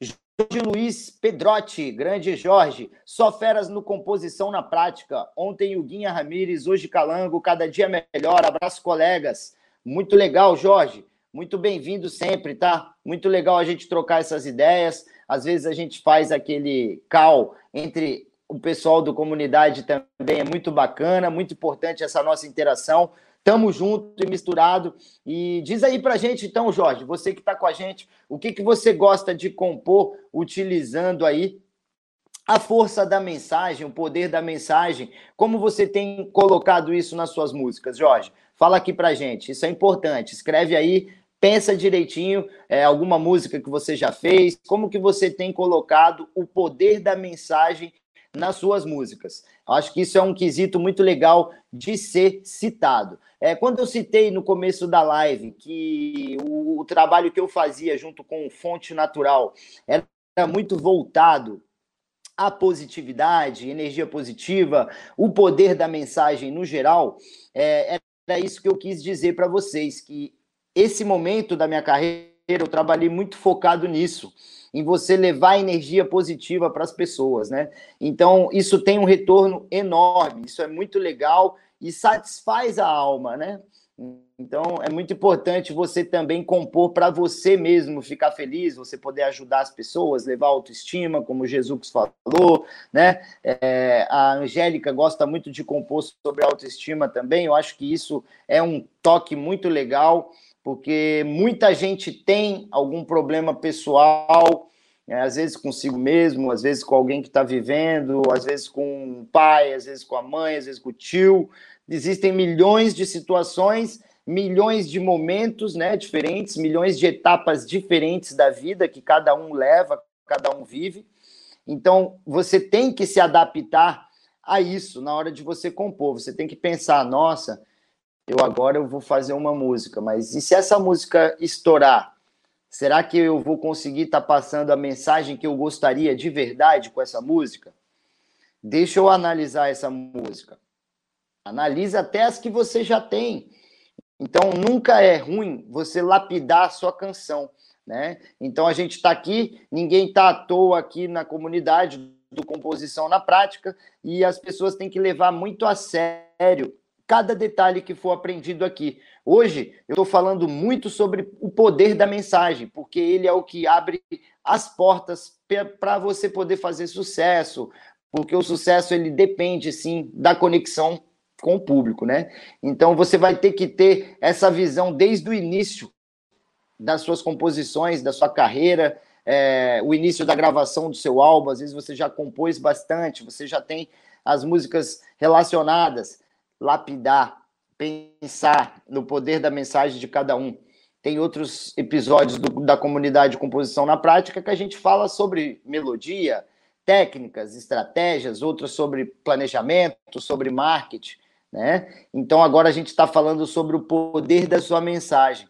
Jorge Luiz Pedrotti, grande Jorge, só feras no composição na prática. Ontem o Guinha Ramires, hoje Calango, cada dia melhor. Abraço, colegas. Muito legal, Jorge. Muito bem-vindo sempre, tá? Muito legal a gente trocar essas ideias. Às vezes a gente faz aquele cal entre o pessoal do comunidade também é muito bacana, muito importante essa nossa interação. Tamo junto e misturado. E diz aí pra gente, então, Jorge, você que está com a gente, o que, que você gosta de compor utilizando aí a força da mensagem, o poder da mensagem, como você tem colocado isso nas suas músicas, Jorge? Fala aqui pra gente, isso é importante. Escreve aí, pensa direitinho, é, alguma música que você já fez, como que você tem colocado o poder da mensagem nas suas músicas. Acho que isso é um quesito muito legal de ser citado. É, quando eu citei no começo da live que o, o trabalho que eu fazia junto com Fonte Natural era muito voltado à positividade, energia positiva, o poder da mensagem no geral, é, era isso que eu quis dizer para vocês, que esse momento da minha carreira eu trabalhei muito focado nisso em você levar energia positiva para as pessoas, né? Então, isso tem um retorno enorme, isso é muito legal e satisfaz a alma, né? Então, é muito importante você também compor para você mesmo ficar feliz, você poder ajudar as pessoas, levar autoestima, como Jesus falou, né? É, a Angélica gosta muito de compor sobre autoestima também, eu acho que isso é um toque muito legal porque muita gente tem algum problema pessoal, né, às vezes consigo mesmo, às vezes com alguém que está vivendo, às vezes com o pai, às vezes com a mãe, às vezes com o tio. Existem milhões de situações, milhões de momentos né, diferentes, milhões de etapas diferentes da vida que cada um leva, cada um vive. Então, você tem que se adaptar a isso na hora de você compor. Você tem que pensar, nossa, eu agora eu vou fazer uma música, mas e se essa música estourar? Será que eu vou conseguir estar tá passando a mensagem que eu gostaria de verdade com essa música? Deixa eu analisar essa música. Analise até as que você já tem. Então, nunca é ruim você lapidar a sua canção, né? Então, a gente está aqui, ninguém está à toa aqui na comunidade do Composição na Prática, e as pessoas têm que levar muito a sério cada detalhe que for aprendido aqui. Hoje eu estou falando muito sobre o poder da mensagem, porque ele é o que abre as portas para você poder fazer sucesso, porque o sucesso ele depende sim da conexão com o público, né? Então você vai ter que ter essa visão desde o início das suas composições, da sua carreira, é, o início da gravação do seu álbum, às vezes você já compôs bastante, você já tem as músicas relacionadas lapidar, pensar no poder da mensagem de cada um. Tem outros episódios do, da comunidade de composição na prática que a gente fala sobre melodia, técnicas, estratégias, outros sobre planejamento, sobre marketing, né? Então agora a gente está falando sobre o poder da sua mensagem.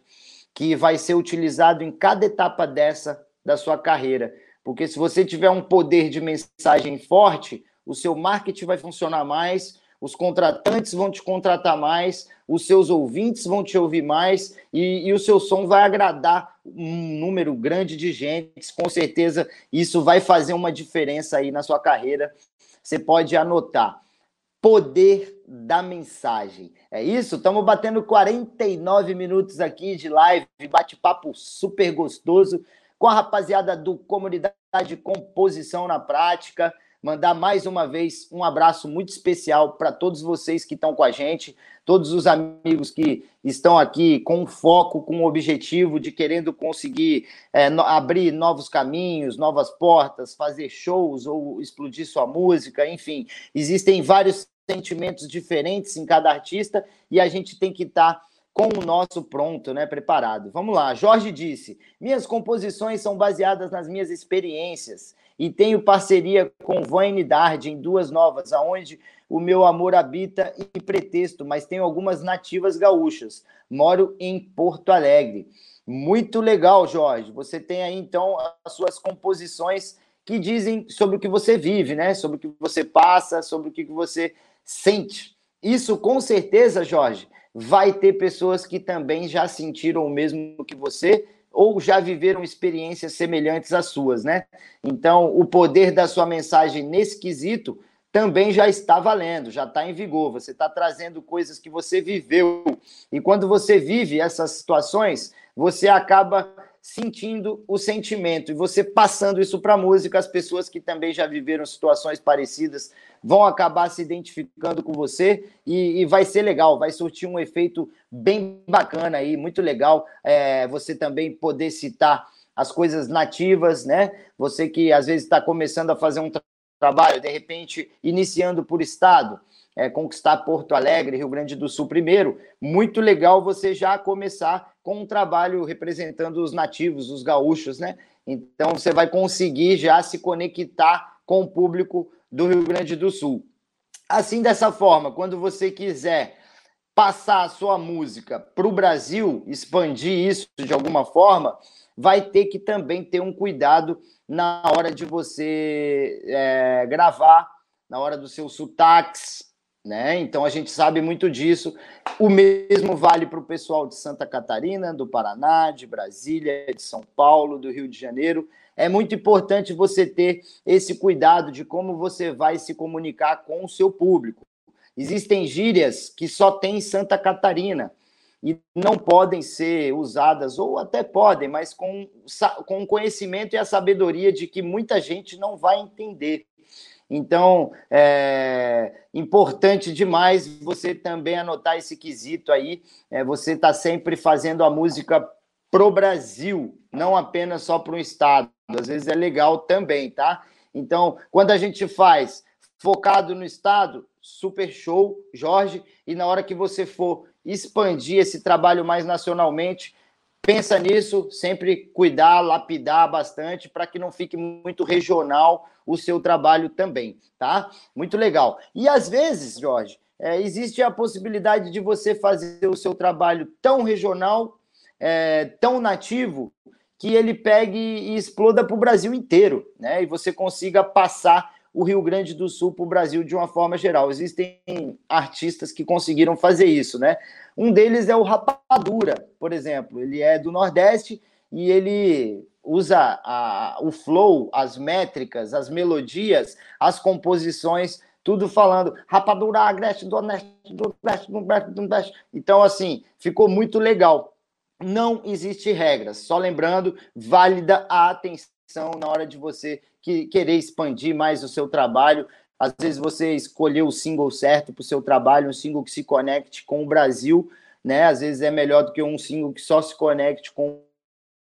que vai ser utilizado em cada etapa dessa da sua carreira. Porque se você tiver um poder de mensagem forte, o seu marketing vai funcionar mais, os contratantes vão te contratar mais, os seus ouvintes vão te ouvir mais e, e, o seu som vai agradar um número grande de gente. Com certeza, isso vai fazer uma diferença aí na sua carreira. Você pode anotar. Poder da mensagem. É isso? Estamos batendo 49 minutos aqui de live, bate-papo super gostoso com a rapaziada do Comunidade Composição na Prática. Mandar mais uma vez um abraço muito especial para todos vocês que estão com a gente, todos os amigos que estão aqui com foco, com o objetivo de querendo conseguir é, no, abrir novos caminhos, novas portas, fazer shows ou explodir sua música, enfim, existem vários sentimentos diferentes em cada artista e a gente tem que estar. Tá com o nosso pronto, né, preparado. Vamos lá. Jorge disse: "Minhas composições são baseadas nas minhas experiências e tenho parceria com Vane Dard em duas novas, aonde o meu amor habita em pretexto, mas tenho algumas nativas gaúchas. Moro em Porto Alegre. Muito legal, Jorge. Você tem aí então as suas composições que dizem sobre o que você vive, né? Sobre o que você passa, sobre o que você sente. Isso com certeza, Jorge, vai ter pessoas que também já sentiram o mesmo que você ou já viveram experiências semelhantes às suas, né? Então, o poder da sua mensagem nesse quesito também já está valendo, já está em vigor. Você está trazendo coisas que você viveu. E quando você vive essas situações, você acaba sentindo o sentimento e você passando isso para a música, as pessoas que também já viveram situações parecidas vão acabar se identificando com você e, e vai ser legal, vai surtir um efeito bem bacana aí, muito legal. É, você também poder citar as coisas nativas, né? Você que às vezes está começando a fazer um tra trabalho, de repente iniciando por estado, é, conquistar Porto Alegre, Rio Grande do Sul primeiro, muito legal você já começar com um trabalho representando os nativos, os gaúchos, né? Então você vai conseguir já se conectar com o público do Rio Grande do Sul. Assim, dessa forma, quando você quiser passar a sua música para o Brasil, expandir isso de alguma forma, vai ter que também ter um cuidado na hora de você é, gravar, na hora dos seus sotaques, né? Então a gente sabe muito disso. O mesmo vale para o pessoal de Santa Catarina, do Paraná, de Brasília, de São Paulo, do Rio de Janeiro é muito importante você ter esse cuidado de como você vai se comunicar com o seu público. Existem gírias que só tem em Santa Catarina e não podem ser usadas, ou até podem, mas com, com o conhecimento e a sabedoria de que muita gente não vai entender. Então, é importante demais você também anotar esse quesito aí. É, você está sempre fazendo a música pro Brasil, não apenas só para um estado. Às vezes é legal também, tá? Então, quando a gente faz focado no estado, super show, Jorge, e na hora que você for expandir esse trabalho mais nacionalmente, pensa nisso, sempre cuidar, lapidar bastante para que não fique muito regional o seu trabalho também, tá? Muito legal. E às vezes, Jorge, é, existe a possibilidade de você fazer o seu trabalho tão regional é, tão nativo que ele pegue e exploda para o Brasil inteiro, né? E você consiga passar o Rio Grande do Sul para o Brasil de uma forma geral. Existem artistas que conseguiram fazer isso, né? Um deles é o Rapadura, por exemplo. Ele é do Nordeste e ele usa a, o flow, as métricas, as melodias, as composições, tudo falando Rapadura, Agreste, do Oeste, do Oeste, do Oeste, do Oeste. Então, assim, ficou muito legal não existe regras. Só lembrando, válida a atenção na hora de você que, querer expandir mais o seu trabalho. Às vezes você escolheu o single certo para o seu trabalho, um single que se conecte com o Brasil, né? Às vezes é melhor do que um single que só se conecte com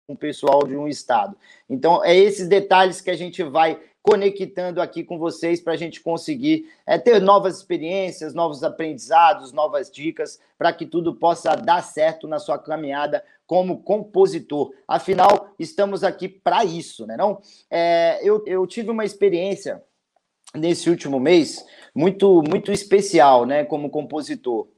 o pessoal de um estado. Então, é esses detalhes que a gente vai conectando aqui com vocês para a gente conseguir é, ter novas experiências, novos aprendizados, novas dicas, para que tudo possa dar certo na sua caminhada como compositor. Afinal, estamos aqui para isso, né? Não? É, eu, eu tive uma experiência nesse último mês muito, muito especial, né, como compositor.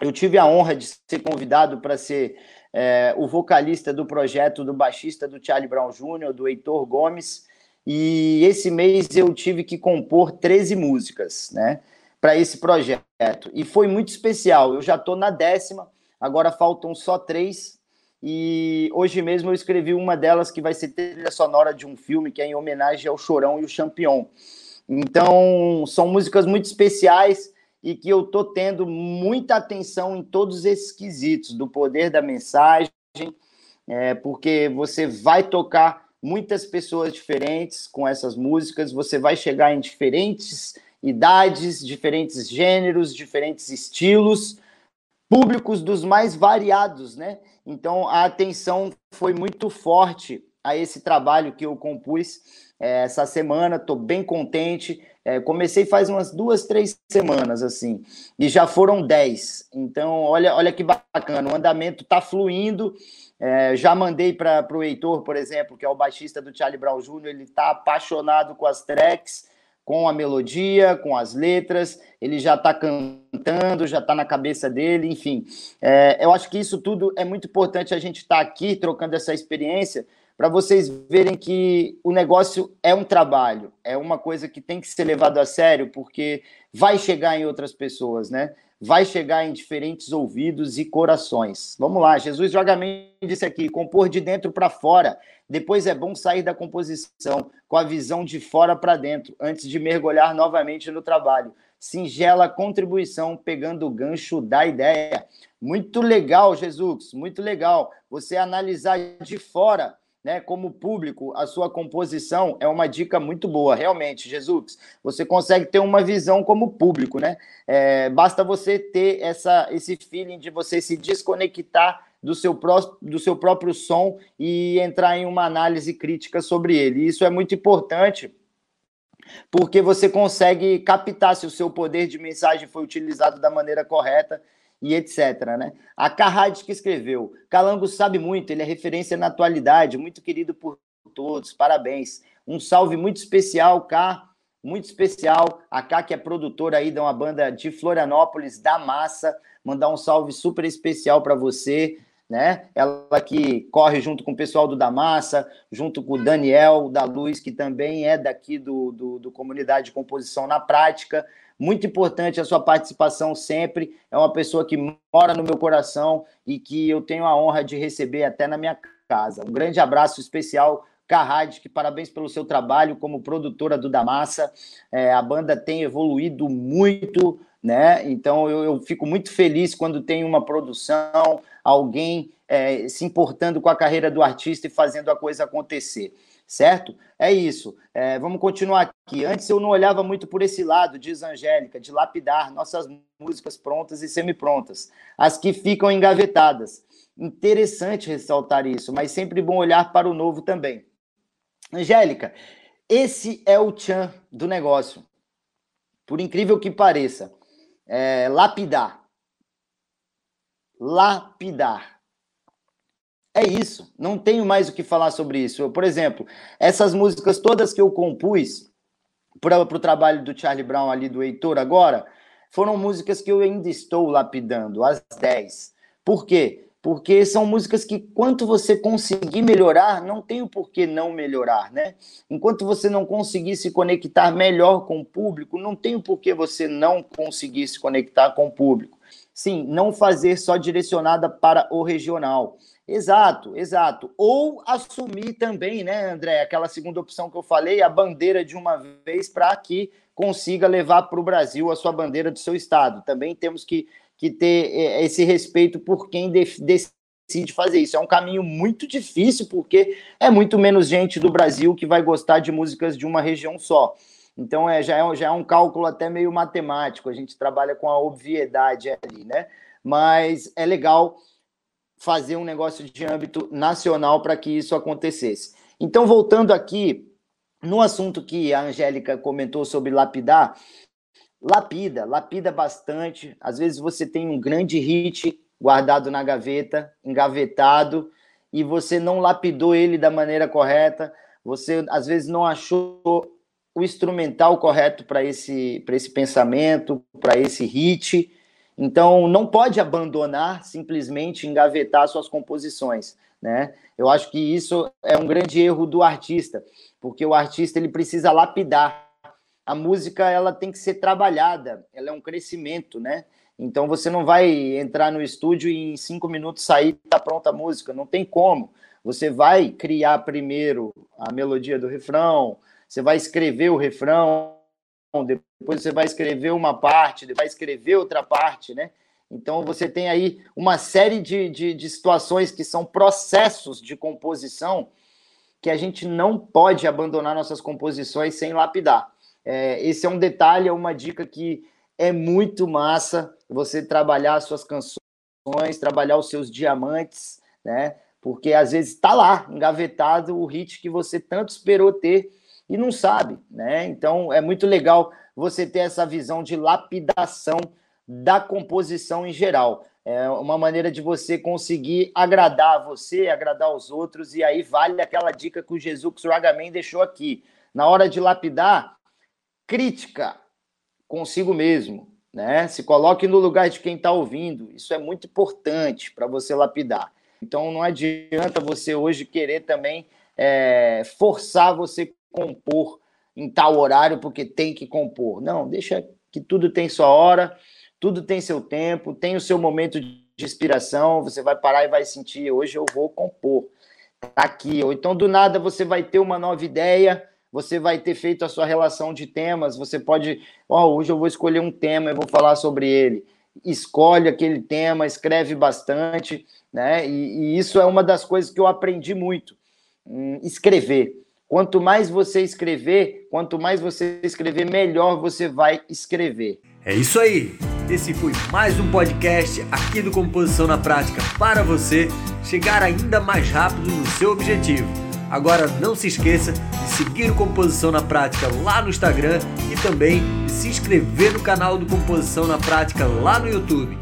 Eu tive a honra de ser convidado para ser é, o vocalista do projeto do baixista do Charlie Brown Jr., do Heitor Gomes, e esse mês eu tive que compor 13 músicas, né, para esse projeto. E foi muito especial. Eu já estou na décima, agora faltam só três. E hoje mesmo eu escrevi uma delas que vai ser trilha sonora de um filme que é em homenagem ao Chorão e o Champion. Então, são músicas muito especiais e que eu estou tendo muita atenção em todos esses quesitos do poder da mensagem, é, porque você vai tocar muitas pessoas diferentes com essas músicas, você vai chegar em diferentes idades, diferentes gêneros, diferentes estilos, públicos dos mais variados, né? Então a atenção foi muito forte a esse trabalho que eu compus é, essa semana, estou bem contente. É, comecei faz umas duas, três semanas, assim, e já foram dez. Então, olha, olha que bacana, o andamento está fluindo. É, já mandei para o Heitor, por exemplo, que é o baixista do Charlie Brown Jr., ele está apaixonado com as tracks, com a melodia, com as letras, ele já está cantando, já está na cabeça dele, enfim. É, eu acho que isso tudo é muito importante a gente estar tá aqui trocando essa experiência, para vocês verem que o negócio é um trabalho, é uma coisa que tem que ser levado a sério, porque vai chegar em outras pessoas, né? Vai chegar em diferentes ouvidos e corações. Vamos lá, Jesus joga disse aqui: compor de dentro para fora. Depois é bom sair da composição com a visão de fora para dentro, antes de mergulhar novamente no trabalho. Singela contribuição, pegando o gancho da ideia. Muito legal, Jesus, muito legal. Você analisar de fora né, como público, a sua composição é uma dica muito boa, realmente, Jesus. Você consegue ter uma visão como público, né? É, basta você ter essa, esse feeling de você se desconectar do seu, pró do seu próprio som e entrar em uma análise crítica sobre ele. Isso é muito importante porque você consegue captar se o seu poder de mensagem foi utilizado da maneira correta e etc. Né? A Carrade que escreveu: Calango sabe muito, ele é referência na atualidade, muito querido por todos, parabéns. Um salve muito especial, Cá, muito especial. A Cá, que é produtora aí de uma banda de Florianópolis, da Massa, mandar um salve super especial para você. Né? Ela que corre junto com o pessoal do Da Massa, junto com o Daniel da Luz, que também é daqui do, do, do Comunidade de Composição na Prática. Muito importante a sua participação sempre. É uma pessoa que mora no meu coração e que eu tenho a honra de receber até na minha casa. Um grande abraço especial Carrade, que parabéns pelo seu trabalho como produtora do Damassa. É, a banda tem evoluído muito, né? Então eu, eu, fico muito feliz quando tem uma produção, alguém é, se importando com a carreira do artista e fazendo a coisa acontecer certo? É isso. É, vamos continuar aqui. Antes eu não olhava muito por esse lado, diz Angélica, de lapidar nossas músicas prontas e semi-prontas, as que ficam engavetadas. Interessante ressaltar isso, mas sempre bom olhar para o novo também. Angélica, esse é o tchan do negócio. Por incrível que pareça, é, lapidar. Lapidar. É isso, não tenho mais o que falar sobre isso. Por exemplo, essas músicas todas que eu compus para o trabalho do Charlie Brown ali, do Heitor agora, foram músicas que eu ainda estou lapidando, as 10. Por quê? Porque são músicas que, quanto você conseguir melhorar, não tem o porquê não melhorar, né? Enquanto você não conseguir se conectar melhor com o público, não tem o porquê você não conseguir se conectar com o público. Sim, não fazer só direcionada para o regional. Exato, exato. Ou assumir também, né, André, aquela segunda opção que eu falei, a bandeira de uma vez para que consiga levar para o Brasil a sua bandeira do seu estado. Também temos que, que ter é, esse respeito por quem decide fazer isso. É um caminho muito difícil, porque é muito menos gente do Brasil que vai gostar de músicas de uma região só. Então é, já, é, já é um cálculo até meio matemático, a gente trabalha com a obviedade ali, né? Mas é legal fazer um negócio de âmbito nacional para que isso acontecesse. Então, voltando aqui no assunto que a Angélica comentou sobre lapidar, lapida, lapida bastante. Às vezes você tem um grande hit guardado na gaveta, engavetado, e você não lapidou ele da maneira correta, você às vezes não achou o instrumental correto para esse, esse pensamento, para esse hit, Então, não pode abandonar, simplesmente engavetar suas composições, né? Eu acho que isso é um grande erro do artista, porque o artista ele precisa lapidar. A música ela tem que ser trabalhada, ela é um crescimento, né? Então você não vai entrar no estúdio e em cinco minutos sair tá pronta a música, não tem como. Você vai criar primeiro a melodia do refrão, você vai escrever o refrão, depois você vai escrever uma parte, depois vai escrever outra parte, né? Então você tem aí uma série de, de, de, situações que são processos de composição que a gente não pode abandonar nossas composições sem lapidar. É, esse é um detalhe, é uma dica que é muito massa você trabalhar suas canções, trabalhar os seus diamantes, né? Porque às vezes está lá, engavetado, o hit que você tanto esperou ter e não sabe, né? Então é muito legal você ter essa visão de lapidação da composição em geral. É uma maneira de você conseguir agradar você, agradar os outros, e aí vale aquela dica que o Jesus Ragaman deixou aqui. Na hora de lapidar, crítica consigo mesmo, né? Se coloque no lugar de quem está ouvindo. Isso é muito importante para você lapidar. Então não adianta você hoje querer também é, forçar você compor em tal horário porque tem que compor. Não, deixa que tudo tem sua hora, tudo tem seu tempo, tem o seu momento de inspiração. Você vai parar e vai sentir hoje eu vou compor. Tá aqui. Ou então do nada você vai ter uma nova ideia você vai ter feito a sua relação de temas, você pode, ó, oh, hoje eu vou escolher um tema e vou falar sobre ele. Escolhe aquele tema, escreve bastante, né? E, e isso é uma das coisas que eu aprendi muito. Hum, escrever. Quanto mais você escrever, quanto mais você escrever, melhor você vai escrever. É isso aí. Esse foi mais um podcast aqui do Composição na Prática para você chegar ainda mais rápido no seu objetivo. Agora não se esqueça de seguir o Composição na Prática lá no Instagram e também de se inscrever no canal do Composição na Prática lá no YouTube.